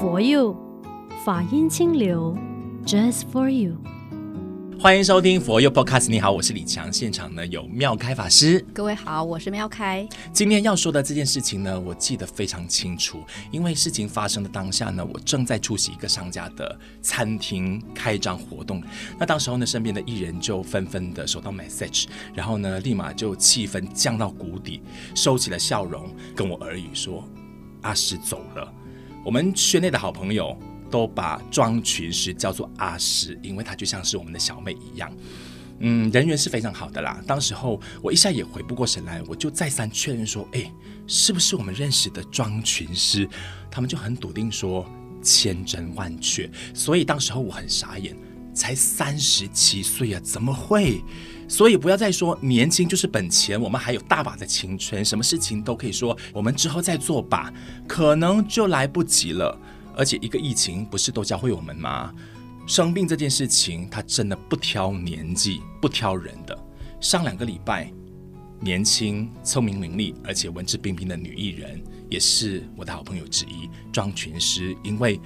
For You，法音清流，Just for you。欢迎收听佛佑 Podcast。你好，我是李强。现场呢有妙开法师。各位好，我是妙开。今天要说的这件事情呢，我记得非常清楚，因为事情发生的当下呢，我正在出席一个商家的餐厅开张活动。那当时候呢，身边的艺人就纷纷的收到 message，然后呢，立马就气氛降到谷底，收起了笑容，跟我耳语说：“阿师走了。”我们圈内的好朋友。都把庄群师叫做阿师，因为他就像是我们的小妹一样，嗯，人缘是非常好的啦。当时候我一下也回不过神来，我就再三确认说，哎，是不是我们认识的庄群师？他们就很笃定说千真万确。所以当时候我很傻眼，才三十七岁啊，怎么会？所以不要再说年轻就是本钱，我们还有大把的青春，什么事情都可以说，我们之后再做吧，可能就来不及了。而且一个疫情不是都教会我们吗？生病这件事情，它真的不挑年纪、不挑人的。上两个礼拜，年轻、聪明伶俐，而且文质彬彬的女艺人，也是我的好朋友之一，庄群师，因为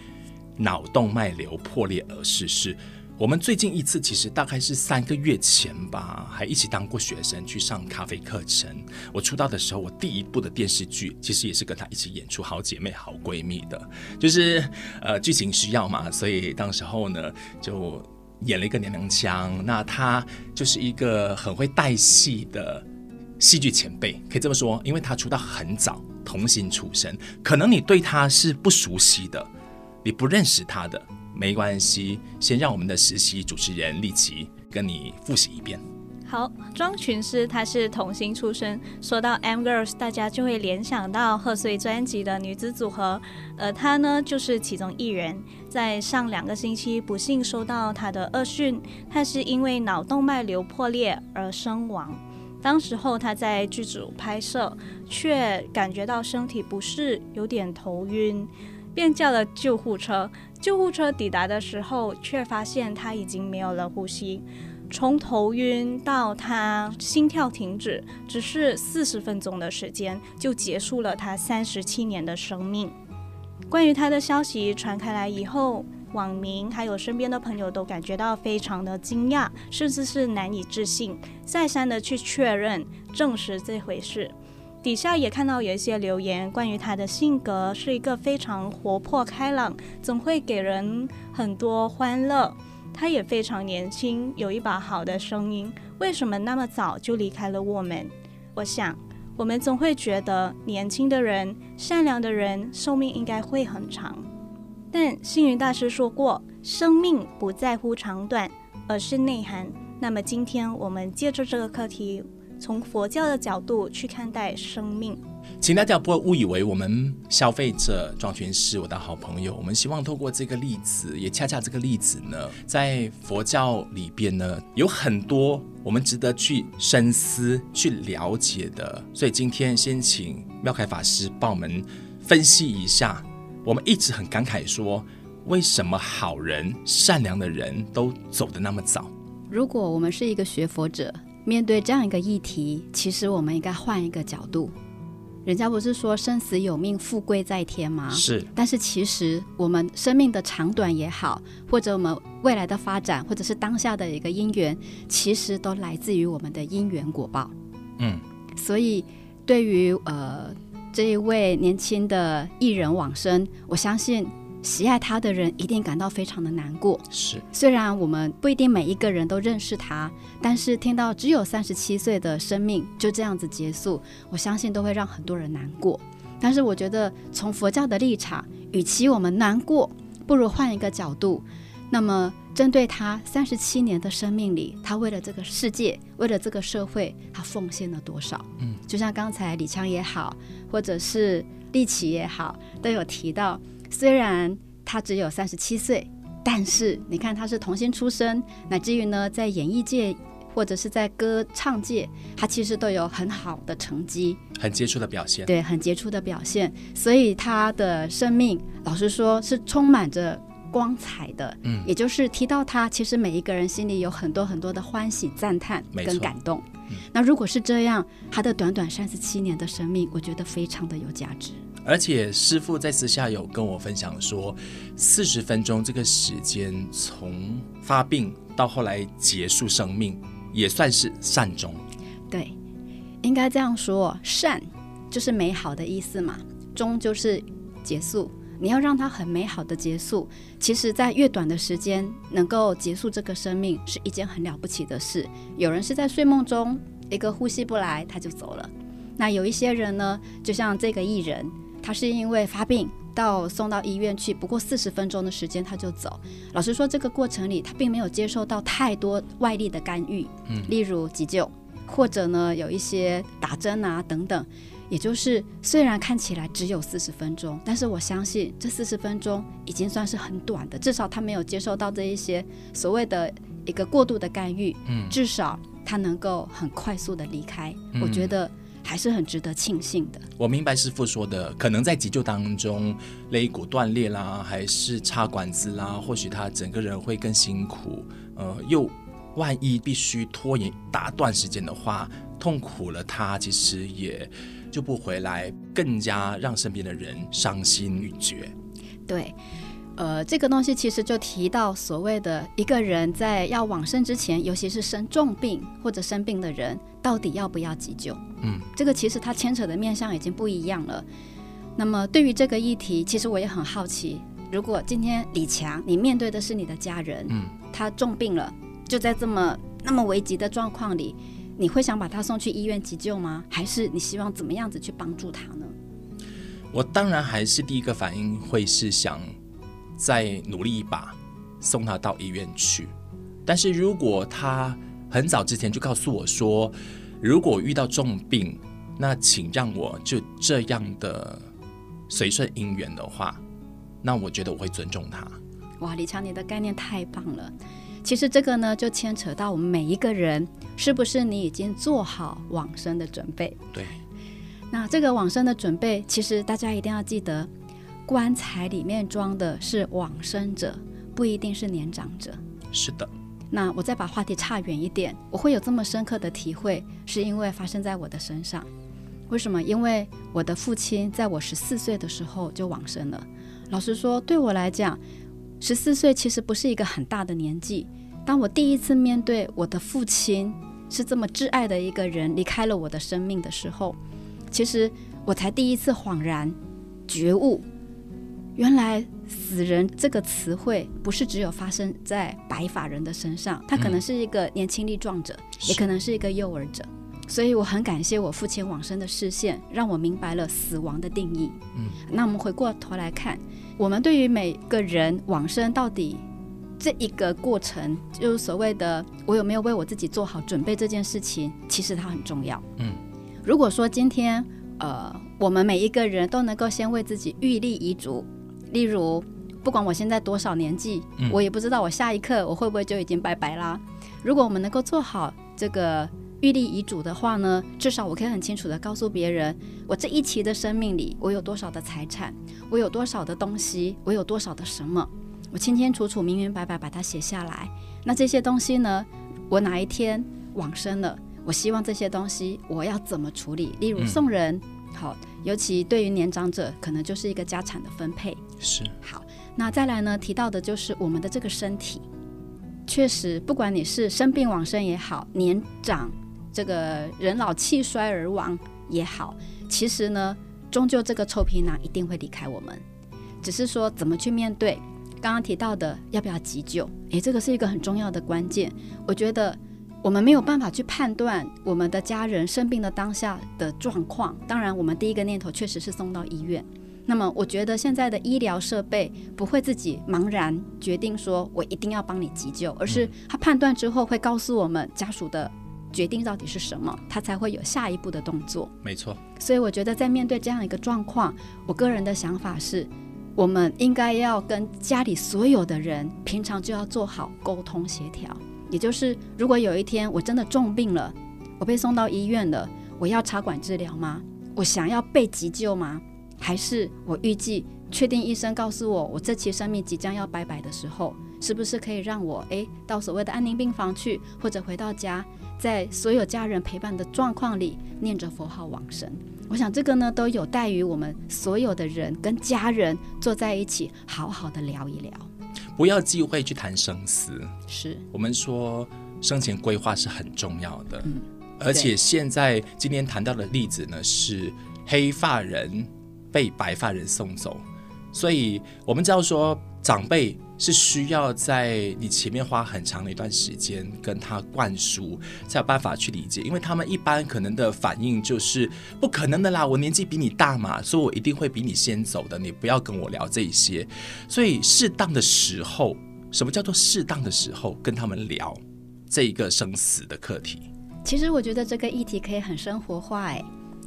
脑动脉瘤破裂而逝世。我们最近一次其实大概是三个月前吧，还一起当过学生去上咖啡课程。我出道的时候，我第一部的电视剧其实也是跟她一起演出，好姐妹、好闺蜜的，就是呃剧情需要嘛，所以当时候呢就演了一个娘娘腔。那她就是一个很会带戏的戏剧前辈，可以这么说，因为她出道很早，童星出身，可能你对她是不熟悉的，你不认识她的。没关系，先让我们的实习主持人丽琪跟你复习一遍。好，庄群师她是童星出身，说到 M Girls，大家就会联想到贺岁专辑的女子组合，而她呢就是其中一人。在上两个星期不幸收到她的恶讯，她是因为脑动脉瘤破裂而身亡。当时候她在剧组拍摄，却感觉到身体不适，有点头晕。便叫了救护车。救护车抵达的时候，却发现他已经没有了呼吸。从头晕到他心跳停止，只是四十分钟的时间，就结束了他三十七年的生命。关于他的消息传开来以后，网民还有身边的朋友都感觉到非常的惊讶，甚至是难以置信，再三的去确认证实这回事。底下也看到有一些留言，关于他的性格是一个非常活泼开朗，总会给人很多欢乐。他也非常年轻，有一把好的声音。为什么那么早就离开了我们？我想，我们总会觉得年轻的人、善良的人寿命应该会很长。但星云大师说过，生命不在乎长短，而是内涵。那么今天我们借着这个课题。从佛教的角度去看待生命，请大家不要误以为我们消费者庄群师我的好朋友，我们希望透过这个例子，也恰恰这个例子呢，在佛教里边呢，有很多我们值得去深思、去了解的。所以今天先请妙凯法师帮我们分析一下。我们一直很感慨说，为什么好人、善良的人都走得那么早？如果我们是一个学佛者。面对这样一个议题，其实我们应该换一个角度。人家不是说生死有命，富贵在天吗？是。但是其实我们生命的长短也好，或者我们未来的发展，或者是当下的一个因缘，其实都来自于我们的因缘果报。嗯。所以对于呃这一位年轻的艺人往生，我相信。喜爱他的人一定感到非常的难过。是，虽然我们不一定每一个人都认识他，但是听到只有三十七岁的生命就这样子结束，我相信都会让很多人难过。但是我觉得，从佛教的立场，与其我们难过，不如换一个角度。那么，针对他三十七年的生命里，他为了这个世界，为了这个社会，他奉献了多少？嗯，就像刚才李强也好，或者是丽琪也好，都有提到。虽然他只有三十七岁，但是你看他是童星出身，乃至于呢，在演艺界或者是在歌唱界，他其实都有很好的成绩，很杰出的表现。对，很杰出的表现。所以他的生命，老实说，是充满着光彩的。嗯，也就是提到他，其实每一个人心里有很多很多的欢喜、赞叹跟感动。嗯，那如果是这样，他的短短三十七年的生命，我觉得非常的有价值。而且师傅在私下有跟我分享说，四十分钟这个时间，从发病到后来结束生命，也算是善终。对，应该这样说，善就是美好的意思嘛，终就是结束。你要让它很美好的结束，其实，在越短的时间能够结束这个生命，是一件很了不起的事。有人是在睡梦中，一个呼吸不来，他就走了。那有一些人呢，就像这个艺人，他是因为发病到送到医院去，不过四十分钟的时间他就走。老实说，这个过程里他并没有接受到太多外力的干预，嗯，例如急救，或者呢有一些打针啊等等。也就是，虽然看起来只有四十分钟，但是我相信这四十分钟已经算是很短的。至少他没有接受到这一些所谓的一个过度的干预，嗯，至少他能够很快速的离开，嗯，我觉得还是很值得庆幸的。我明白师傅说的，可能在急救当中肋骨断裂啦，还是插管子啦，或许他整个人会更辛苦。呃，又万一必须拖延大段时间的话，痛苦了他其实也。就不回来，更加让身边的人伤心欲绝。对，呃，这个东西其实就提到所谓的一个人在要往生之前，尤其是生重病或者生病的人，到底要不要急救？嗯，这个其实他牵扯的面向已经不一样了。那么对于这个议题，其实我也很好奇，如果今天李强，你面对的是你的家人，嗯，他重病了，就在这么那么危急的状况里。你会想把他送去医院急救吗？还是你希望怎么样子去帮助他呢？我当然还是第一个反应会是想再努力一把，送他到医院去。但是如果他很早之前就告诉我说，如果遇到重病，那请让我就这样的随顺因缘的话，那我觉得我会尊重他。哇，李强，你的概念太棒了。其实这个呢，就牵扯到我们每一个人，是不是你已经做好往生的准备？对。那这个往生的准备，其实大家一定要记得，棺材里面装的是往生者，不一定是年长者。是的。那我再把话题岔远一点，我会有这么深刻的体会，是因为发生在我的身上。为什么？因为我的父亲在我十四岁的时候就往生了。老实说，对我来讲，十四岁其实不是一个很大的年纪。当我第一次面对我的父亲是这么挚爱的一个人离开了我的生命的时候，其实我才第一次恍然觉悟，原来死人这个词汇不是只有发生在白发人的身上，他可能是一个年轻力壮者，嗯，也可能是一个幼儿者。所以我很感谢我父亲往生的视线，让我明白了死亡的定义。嗯，那我们回过头来看。我们对于每个人往生到底这一个过程，就是所谓的我有没有为我自己做好准备这件事情，其实它很重要。嗯，如果说今天呃我们每一个人都能够先为自己预立遗嘱，例如不管我现在多少年纪，我也不知道我下一刻我会不会就已经拜拜啦。如果我们能够做好这个。预立遗嘱的话呢，至少我可以很清楚的告诉别人，我这一期的生命里，我有多少的财产，我有多少的东西，我有多少的什么，我清清楚楚、明明白白把它写下来。那这些东西呢，我哪一天往生了，我希望这些东西我要怎么处理？例如送人，嗯、好，尤其对于年长者，可能就是一个家产的分配。是。好，那再来呢，提到的就是我们的这个身体，确实，不管你是生病往生也好，年长。这个人老气衰而亡也好，其实呢，终究这个臭皮囊一定会离开我们，只是说怎么去面对。刚刚提到的要不要急救，诶，这个是一个很重要的关键。我觉得我们没有办法去判断我们的家人生病的当下的状况。当然，我们第一个念头确实是送到医院。那么，我觉得现在的医疗设备不会自己茫然决定说我一定要帮你急救，而是他判断之后会告诉我们家属的。决定到底是什么，他才会有下一步的动作。没错，所以我觉得在面对这样一个状况，我个人的想法是，我们应该要跟家里所有的人平常就要做好沟通协调。也就是，如果有一天我真的重病了，我被送到医院了，我要插管治疗吗？我想要被急救吗？还是我预计确定医生告诉我，我这期生命即将要拜拜的时候，是不是可以让我诶到所谓的安宁病房去，或者回到家？在所有家人陪伴的状况里，念着佛号往生。我想这个呢，都有待于我们所有的人跟家人坐在一起，好好的聊一聊。不要忌讳去谈生死，是我们说生前规划是很重要的。嗯，而且现在今天谈到的例子呢，是黑发人被白发人送走，所以我们知道说长辈。是需要在你前面花很长的一段时间跟他灌输，才有办法去理解，因为他们一般可能的反应就是不可能的啦，我年纪比你大嘛，所以我一定会比你先走的，你不要跟我聊这些。所以适当的时候，什么叫做适当的时候跟他们聊这一个生死的课题？其实我觉得这个议题可以很生活化，诶，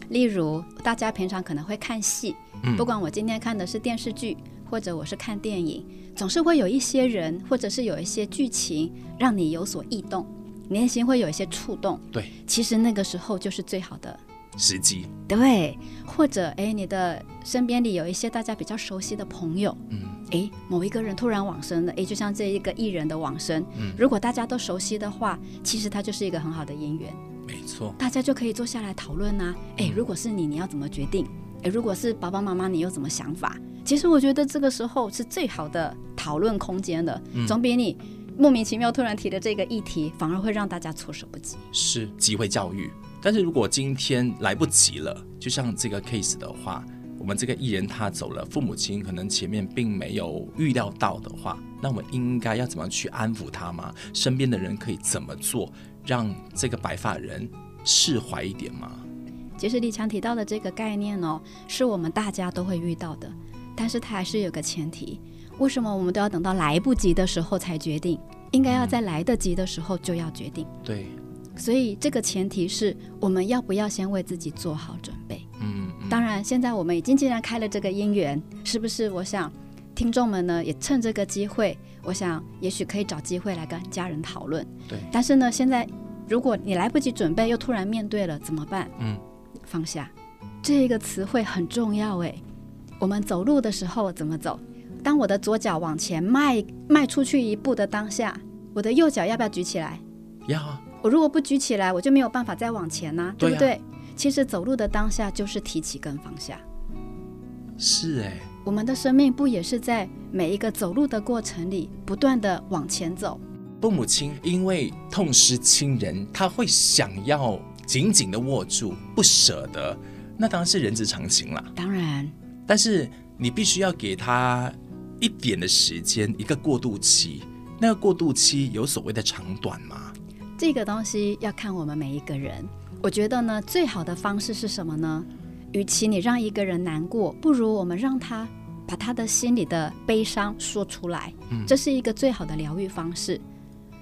例如大家平常可能会看戏，不管我今天看的是电视剧，或者我是看电影。总是会有一些人，或者是有一些剧情，让你有所异动，内心会有一些触动。对，其实那个时候就是最好的时机。对，或者哎，你的身边里有一些大家比较熟悉的朋友，嗯，哎，某一个人突然往生了，哎，就像这一个艺人的往生，嗯，如果大家都熟悉的话，其实他就是一个很好的姻缘。没错，大家就可以坐下来讨论啊，哎，如果是你，你要怎么决定？哎，如果是爸爸妈妈，你有什么想法？其实我觉得这个时候是最好的讨论空间的，嗯、总比你莫名其妙突然提的这个议题，反而会让大家措手不及。是机会教育，但是如果今天来不及了，就像这个 case 的话，我们这个艺人他走了，父母亲可能前面并没有预料到的话，那我们应该要怎么去安抚他吗？身边的人可以怎么做，让这个白发人释怀一点吗？其实李强提到的这个概念哦，是我们大家都会遇到的。但是它还是有个前提，为什么我们都要等到来不及的时候才决定？应该要在来得及的时候就要决定。对，所以这个前提是我们要不要先为自己做好准备？嗯，嗯，当然，现在我们已经既然开了这个姻缘，是不是？我想听众们呢也趁这个机会，我想也许可以找机会来跟家人讨论。对，但是呢，现在如果你来不及准备，又突然面对了，怎么办？嗯，放下这个词汇很重要诶。我们走路的时候怎么走？当我的左脚往前迈迈出去一步的当下，我的右脚要不要举起来？要啊。我如果不举起来，我就没有办法再往前呐、啊，对不对？其实走路的当下就是提起跟放下。是哎。我们的生命不也是在每一个走路的过程里不断的往前走？父母亲因为痛失亲人，他会想要紧紧的握住，不舍得，那当然是人之常情了。当然。但是你必须要给他一点的时间，一个过渡期。那个过渡期有所谓的长短吗？这个东西要看我们每一个人。我觉得呢，最好的方式是什么呢？与其你让一个人难过，不如我们让他把他的心里的悲伤说出来。嗯，这是一个最好的疗愈方式。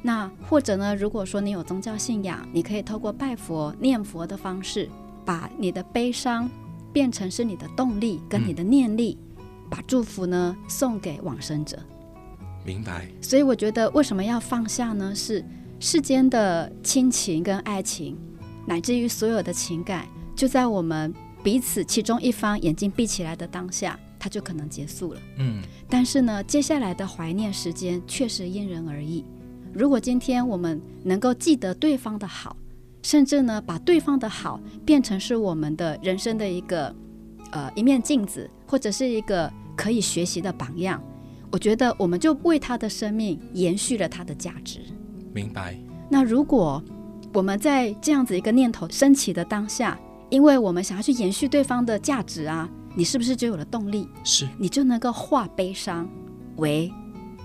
那或者呢，如果说你有宗教信仰，你可以透过拜佛、念佛的方式，把你的悲伤。变成是你的动力跟你的念力，嗯、把祝福呢送给往生者。明白。所以我觉得为什么要放下呢？是世间的亲情跟爱情，乃至于所有的情感，就在我们彼此其中一方眼睛闭起来的当下，它就可能结束了。嗯。但是呢，接下来的怀念时间确实因人而异。如果今天我们能够记得对方的好。甚至呢，把对方的好变成是我们的人生的一个，呃，一面镜子，或者是一个可以学习的榜样。我觉得我们就为他的生命延续了他的价值。明白。那如果我们在这样子一个念头升起的当下，因为我们想要去延续对方的价值啊，你是不是就有了动力？是。你就能够化悲伤为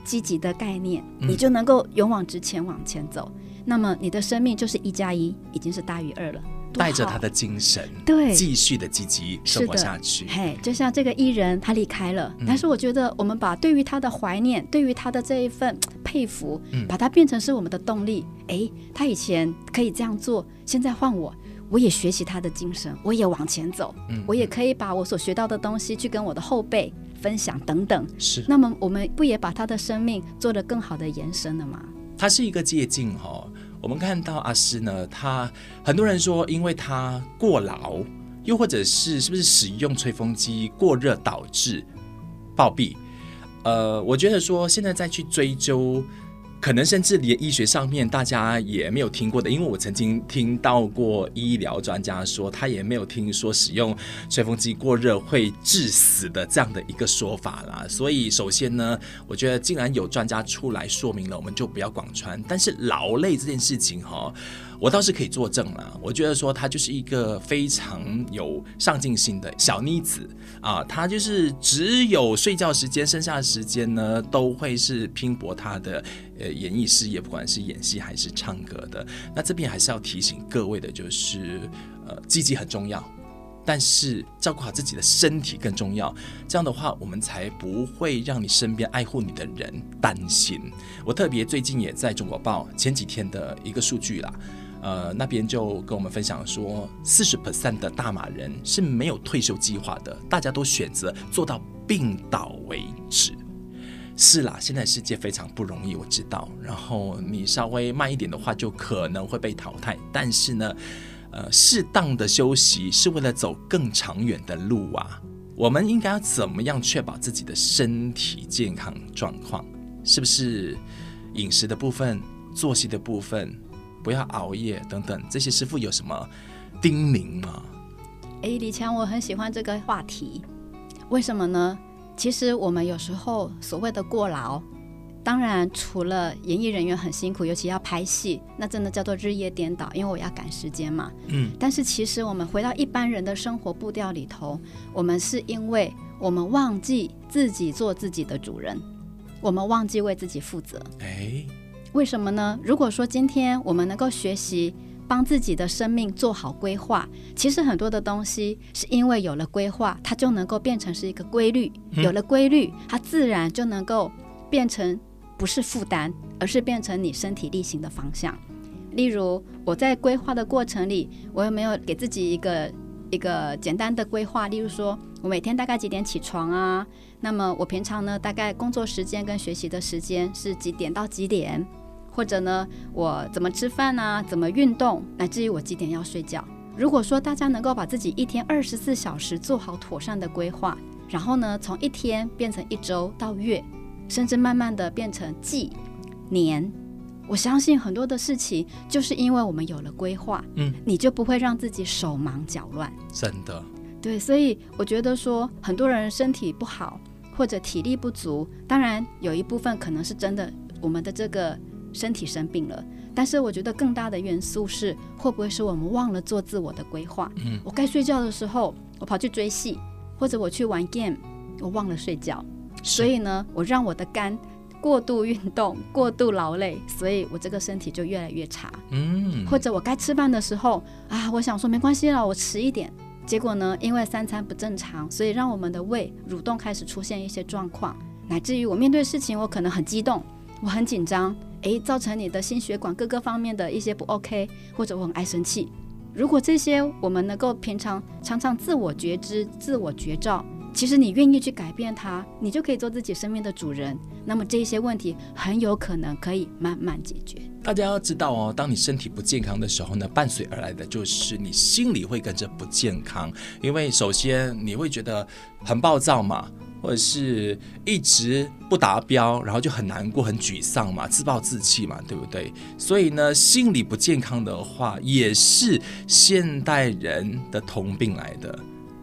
积极的概念，嗯、你就能够勇往直前往前走。那么你的生命就是一加一，已经是大于二了。带着他的精神，对，继续的积极生活下去。嘿，就像这个艺人，他离开了，嗯、但是我觉得我们把对于他的怀念，对于他的这一份 佩服，嗯、把它变成是我们的动力。哎，他以前可以这样做，现在换我，我也学习他的精神，我也往前走。嗯，我也可以把我所学到的东西去跟我的后辈分享等等。是，那么我们不也把他的生命做得更好的延伸了吗？它是一个借镜哦。我们看到阿诗呢，他很多人说，因为他过劳，又或者是是不是使用吹风机过热导致暴毙？呃，我觉得说现在再去追究可能甚至连医学上面大家也没有听过的，因为我曾经听到过医疗专家说，他也没有听说使用吹风机过热会致死的这样的一个说法啦。所以，首先呢，我觉得既然有专家出来说明了，我们就不要广传。但是劳累这件事情哈。我倒是可以作证了，我觉得说她就是一个非常有上进心的小妮子啊，她就是只有睡觉时间，剩下的时间呢都会是拼搏她的呃演艺事业，不管是演戏还是唱歌的。那这边还是要提醒各位的，就是呃积极很重要，但是照顾好自己的身体更重要。这样的话，我们才不会让你身边爱护你的人担心。我特别最近也在中国报前几天的一个数据啦。呃，那边就跟我们分享说，四十 percent 的大马人是没有退休计划的，大家都选择做到病倒为止。是啦，现在世界非常不容易，我知道。然后你稍微慢一点的话，就可能会被淘汰。但是呢，呃，适当的休息是为了走更长远的路啊。我们应该要怎么样确保自己的身体健康状况？是不是饮食的部分、作息的部分？不要熬夜等等，这些师傅有什么叮咛吗？哎，李强，我很喜欢这个话题，为什么呢？其实我们有时候所谓的过劳，当然除了演艺人员很辛苦，尤其要拍戏，那真的叫做日夜颠倒，因为我要赶时间嘛。嗯。但是其实我们回到一般人的生活步调里头，我们是因为我们忘记自己做自己的主人，我们忘记为自己负责。哎。为什么呢？如果说今天我们能够学习帮自己的生命做好规划，其实很多的东西是因为有了规划，它就能够变成是一个规律。有了规律，它自然就能够变成不是负担，而是变成你身体力行的方向。例如，我在规划的过程里，我有没有给自己一个一个简单的规划？例如说，我每天大概几点起床啊？那么我平常呢，大概工作时间跟学习的时间是几点到几点？或者呢，我怎么吃饭啊？怎么运动？乃至于我几点要睡觉？如果说大家能够把自己一天二十四小时做好妥善的规划，然后呢，从一天变成一周到月，甚至慢慢的变成季、年，我相信很多的事情就是因为我们有了规划，嗯，你就不会让自己手忙脚乱。真的，对，所以我觉得说很多人身体不好或者体力不足，当然有一部分可能是真的，我们的这个。身体生病了，但是我觉得更大的元素是，会不会是我们忘了做自我的规划？嗯，我该睡觉的时候，我跑去追戏，或者我去玩 game，我忘了睡觉。所以呢，我让我的肝过度运动、过度劳累，所以我这个身体就越来越差。嗯，或者我该吃饭的时候啊，我想说没关系了，我迟一点。结果呢，因为三餐不正常，所以让我们的胃蠕动开始出现一些状况，乃至于我面对事情，我可能很激动，我很紧张。诶，造成你的心血管各个方面的一些不 OK，或者我很爱生气。如果这些我们能够平常常常自我觉知、自我觉照，其实你愿意去改变它，你就可以做自己生命的主人。那么这些问题很有可能可以慢慢解决。大家要知道哦，当你身体不健康的时候呢，伴随而来的就是你心里会跟着不健康，因为首先你会觉得很暴躁嘛。或者是一直不达标，然后就很难过、很沮丧嘛，自暴自弃嘛，对不对？所以呢，心理不健康的话，也是现代人的通病来的。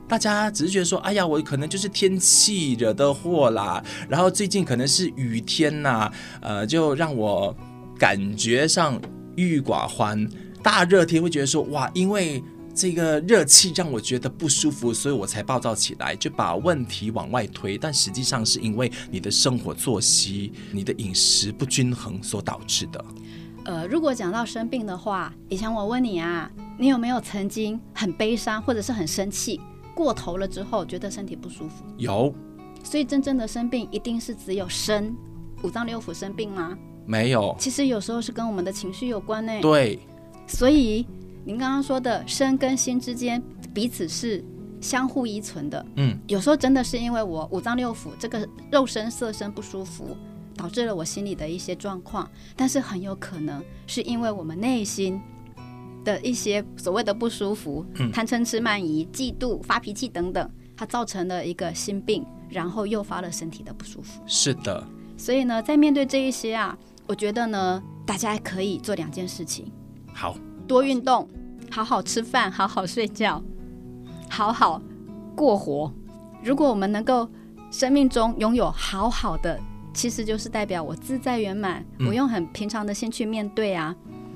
大家只是觉得说，哎呀，我可能就是天气惹的祸啦，然后最近可能是雨天呐，呃，就让我感觉上郁郁寡欢。大热天会觉得说，哇，因为。这个热气让我觉得不舒服，所以我才暴躁起来，就把问题往外推。但实际上是因为你的生活作息、你的饮食不均衡所导致的。呃，如果讲到生病的话，以前我问你啊，你有没有曾经很悲伤或者是很生气过头了之后，觉得身体不舒服？有。所以真正的生病一定是只有身五脏六腑生病吗？没有。其实有时候是跟我们的情绪有关呢。对。所以。您刚刚说的身跟心之间彼此是相互依存的，嗯，有时候真的是因为我五脏六腑这个肉身色身不舒服，导致了我心里的一些状况，但是很有可能是因为我们内心的一些所谓的不舒服，嗯，贪嗔痴慢疑、嫉妒、发脾气等等，它造成了一个心病，然后诱发了身体的不舒服。是的，所以呢，在面对这一些啊。我觉得呢，大家可以做两件事情。好，多运动，好好吃饭，好好睡觉，好好过活。如果我们能够生命中拥有好好的，其实就是代表我自在圆满，我用很平常的心去面对啊。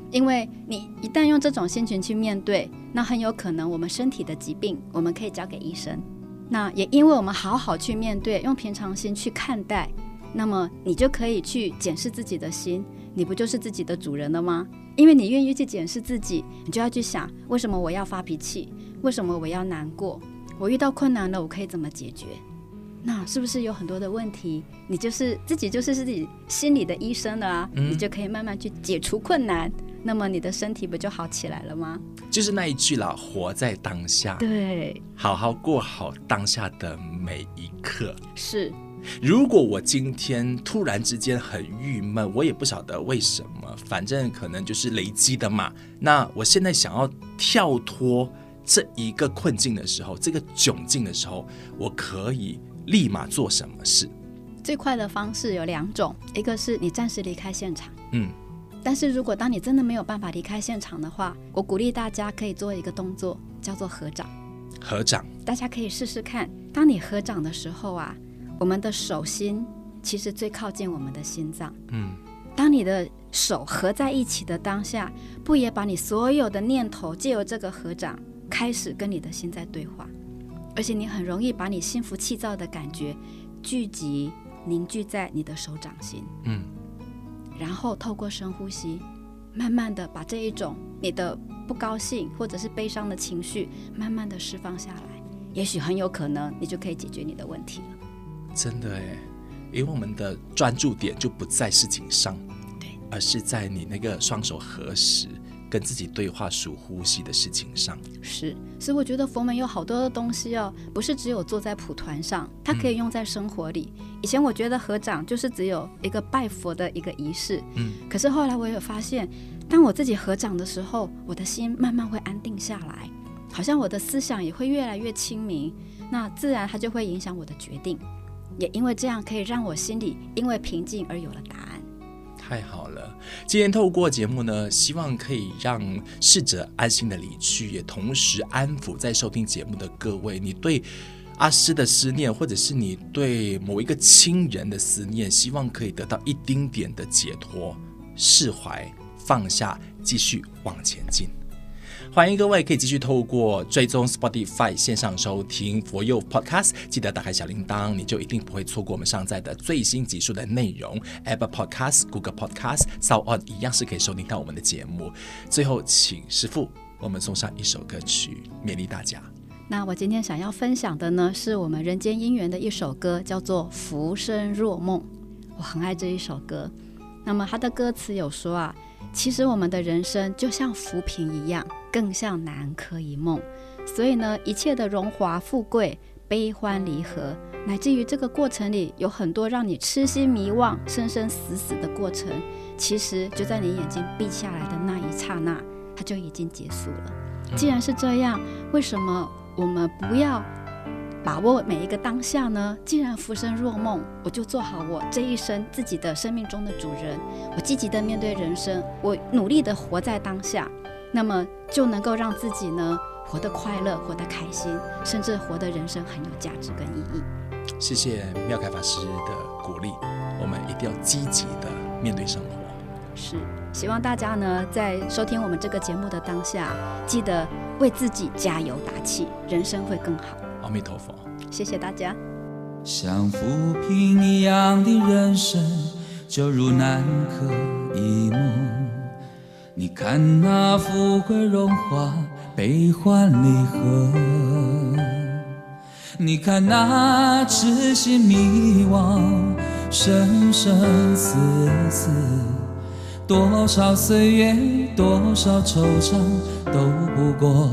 因为你一旦用这种心情去面对，那很有可能我们身体的疾病，我们可以交给医生。那也因为我们好好去面对，用平常心去看待，那么你就可以去检视自己的心，你不就是自己的主人了吗？因为你愿意去检视自己，你就要去想，为什么我要发脾气？为什么我要难过？我遇到困难了，我可以怎么解决？那是不是有很多的问题？你就是自己就是自己心里的医生了啊，嗯、你就可以慢慢去解除困难。那么你的身体不就好起来了吗？就是那一句了，活在当下，对，好好过好当下的每一刻。是，如果我今天突然之间很郁闷，我也不晓得为什么，反正可能就是累积的嘛。那我现在想要跳脱这一个困境的时候，这个窘境的时候，我可以立马做什么事？最快的方式有两种，一个是你暂时离开现场，嗯。但是如果当你真的没有办法离开现场的话，我鼓励大家可以做一个动作，叫做合掌。合掌，大家可以试试看。当你合掌的时候啊，我们的手心其实最靠近我们的心脏。嗯。当你的手合在一起的当下，不也把你所有的念头借由这个合掌开始跟你的心在对话，而且你很容易把你心浮气躁的感觉聚集凝聚在你的手掌心。嗯。然后透过深呼吸，慢慢的把这一种你的不高兴或者是悲伤的情绪，慢慢的释放下来，也许很有可能你就可以解决你的问题了。真的哎，因为我们的专注点就不在事情上，对，而是在你那个双手合十。跟自己对话、数呼吸的事情上，是，所以我觉得佛门有好多的东西哦，不是只有坐在蒲团上，它可以用在生活里。嗯、以前我觉得合掌就是只有一个拜佛的一个仪式，嗯，可是后来我有发现，当我自己合掌的时候，我的心慢慢会安定下来，好像我的思想也会越来越清明，那自然它就会影响我的决定，也因为这样可以让我心里因为平静而有了答案。太好了，今天透过节目呢，希望可以让逝者安心的离去，也同时安抚在收听节目的各位。你对阿诗的思念，或者是你对某一个亲人的思念，希望可以得到一丁点的解脱、释怀、放下，继续往前进。欢迎各位可以继续透过追踪 Spotify 线上收听佛佑 Podcast，记得打开小铃铛，你就一定不会错过我们上载的最新集数的内容。Apple Podcast、Google Podcast、SoundOn 一样是可以收听到我们的节目。最后，请师傅我们送上一首歌曲，勉励大家。那我今天想要分享的呢，是我们人间姻缘的一首歌，叫做《浮生若梦》。我很爱这一首歌。那么它的歌词有说啊。其实我们的人生就像浮萍一样，更像南柯一梦。所以呢，一切的荣华富贵、悲欢离合，乃至于这个过程里有很多让你痴心迷惘、生生死死的过程，其实就在你眼睛闭下来的那一刹那，它就已经结束了。既然是这样，为什么我们不要？把握每一个当下呢？既然浮生若梦，我就做好我这一生自己的生命中的主人。我积极的面对人生，我努力的活在当下，那么就能够让自己呢活得快乐，活得开心，甚至活得人生很有价值跟意义。谢谢妙开法师的鼓励，我们一定要积极的面对生活。是，希望大家呢在收听我们这个节目的当下，记得为自己加油打气，人生会更好。阿弥陀佛，谢谢大家。像浮萍一样的人生，就如南柯一梦。你看那富贵荣华，悲欢离合。你看那痴心迷惘，生生死死。多少岁月，多少惆怅，都不过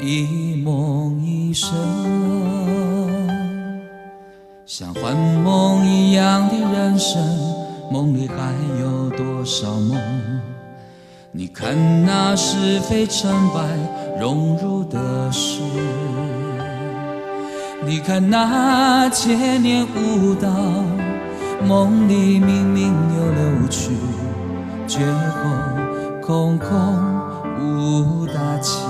一梦一生。像幻梦一样的人生，梦里还有多少梦？你看那是非成败荣辱的事，你看那千年舞蹈，梦里明明又流去。绝后空空无大千，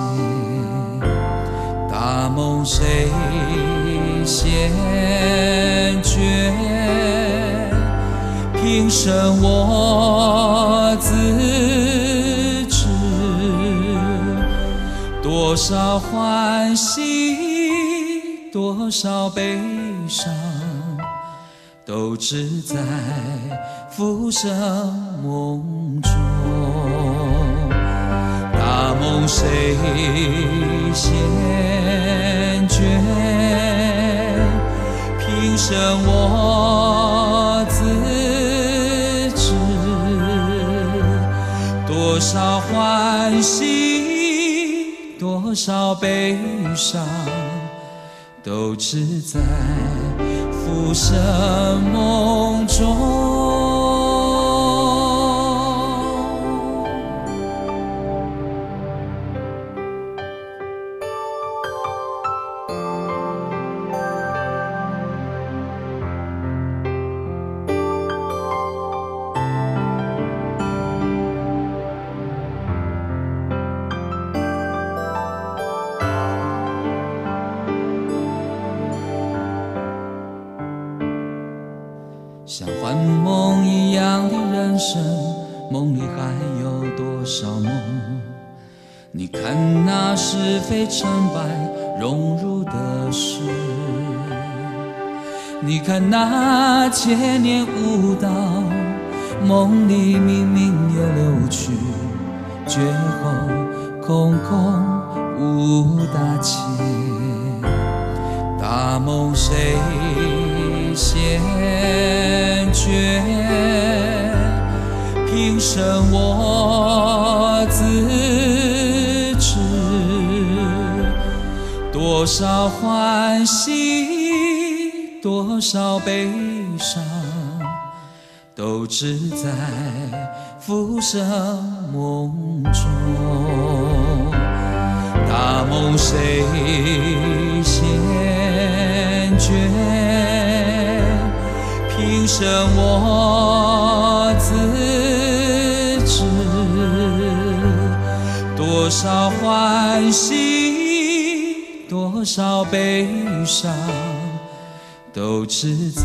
大梦谁先觉？平生我自多少欢喜，多少悲伤。都只在浮生梦中，大梦谁先觉？平生我自知，多少欢喜，少悲伤，都只在。浮生梦中。那是非成败荣辱的事，你看那千年舞蹈，梦里明明又流去，绝后空空无大千，大梦谁先觉？平生我自多少欢喜，多少悲伤，都只在浮生梦中。大梦谁先觉？平生我自知，多少欢喜，少悲伤，都只在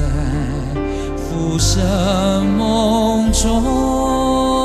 浮生梦中。